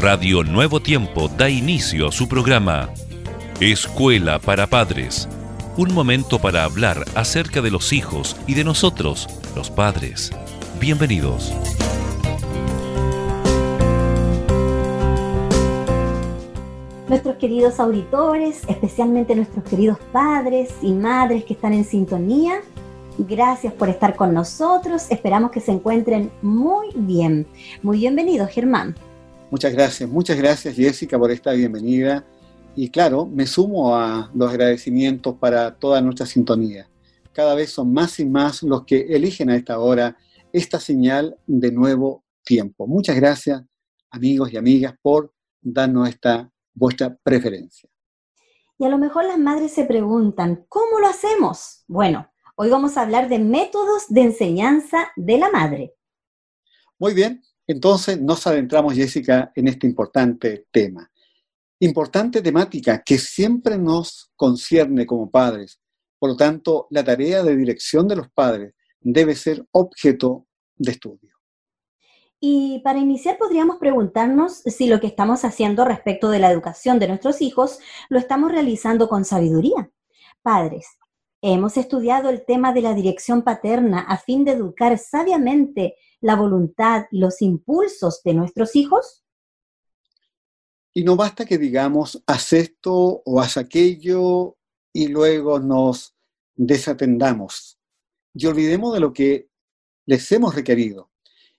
Radio Nuevo Tiempo da inicio a su programa Escuela para Padres. Un momento para hablar acerca de los hijos y de nosotros, los padres. Bienvenidos. Nuestros queridos auditores, especialmente nuestros queridos padres y madres que están en sintonía, gracias por estar con nosotros. Esperamos que se encuentren muy bien. Muy bienvenidos, Germán. Muchas gracias, muchas gracias Jessica por esta bienvenida. Y claro, me sumo a los agradecimientos para toda nuestra sintonía. Cada vez son más y más los que eligen a esta hora esta señal de nuevo tiempo. Muchas gracias, amigos y amigas, por darnos esta vuestra preferencia. Y a lo mejor las madres se preguntan, ¿cómo lo hacemos? Bueno, hoy vamos a hablar de métodos de enseñanza de la madre. Muy bien, entonces nos adentramos, Jessica, en este importante tema. Importante temática que siempre nos concierne como padres. Por lo tanto, la tarea de dirección de los padres debe ser objeto de estudio. Y para iniciar podríamos preguntarnos si lo que estamos haciendo respecto de la educación de nuestros hijos lo estamos realizando con sabiduría. Padres, ¿hemos estudiado el tema de la dirección paterna a fin de educar sabiamente la voluntad y los impulsos de nuestros hijos? Y no basta que digamos, haz esto o haz aquello y luego nos desatendamos y olvidemos de lo que les hemos requerido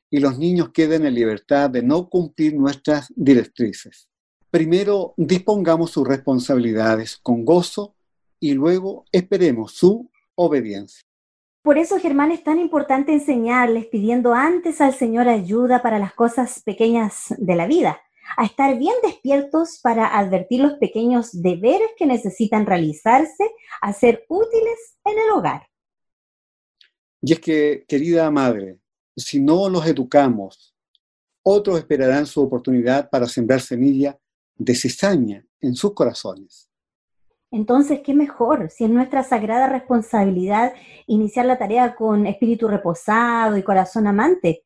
y los niños queden en libertad de no cumplir nuestras directrices. Primero dispongamos sus responsabilidades con gozo y luego esperemos su obediencia. Por eso, Germán, es tan importante enseñarles pidiendo antes al Señor ayuda para las cosas pequeñas de la vida, a estar bien despiertos para advertir los pequeños deberes que necesitan realizarse, a ser útiles en el hogar. Y es que, querida madre, si no los educamos, otros esperarán su oportunidad para sembrar semilla de cizaña en sus corazones. Entonces, ¿qué mejor si es nuestra sagrada responsabilidad iniciar la tarea con espíritu reposado y corazón amante?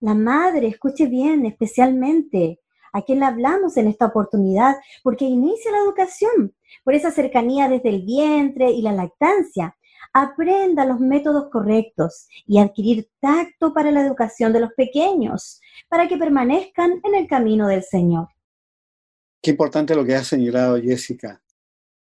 La madre, escuche bien, especialmente a quien le hablamos en esta oportunidad, porque inicia la educación por esa cercanía desde el vientre y la lactancia. Aprenda los métodos correctos y adquirir tacto para la educación de los pequeños, para que permanezcan en el camino del Señor. Qué importante lo que ha señalado Jessica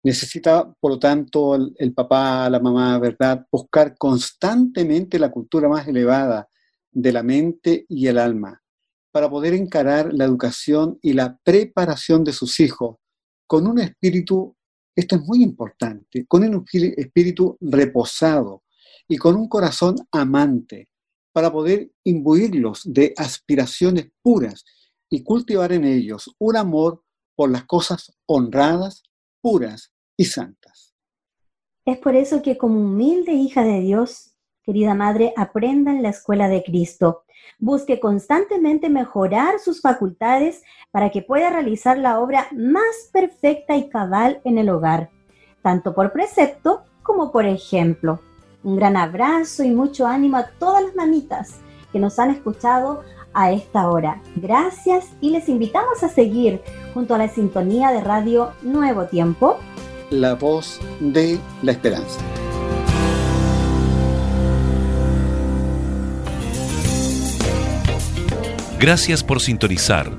Necesita, por lo tanto, el, papá, la mamá, ¿verdad?, buscar constantemente la cultura más elevada de la mente y el alma para poder encarar la educación y la preparación de sus hijos con un espíritu, esto es muy importante, con un espíritu reposado y con un corazón amante para poder imbuirlos de aspiraciones puras y cultivar en ellos un amor por las cosas honradas puras y santas. Es por eso que como humilde hija de Dios, querida madre, aprenda en la escuela de Cristo. Busque constantemente mejorar sus facultades para que pueda realizar la obra más perfecta y cabal en el hogar, tanto por precepto como por ejemplo. Un gran abrazo y mucho ánimo a todas las mamitas que nos han escuchado a esta hora. Gracias y les invitamos a seguir junto a la sintonía de Radio Nuevo Tiempo. La voz de la esperanza. Gracias por sintonizar.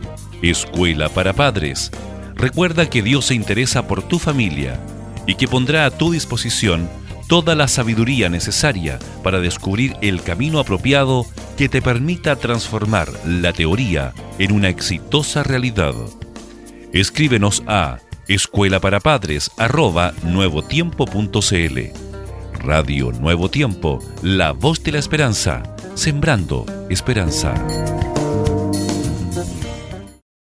Escuela para Padres. Recuerda que Dios se interesa por tu familia y que pondrá a tu disposición toda la sabiduría necesaria para descubrir el camino apropiado que te permita transformar la teoría en una exitosa realidad. Escríbenos a escuela para padres nuevotiempo.cl. Radio Nuevo Tiempo, la voz de la esperanza, sembrando esperanza.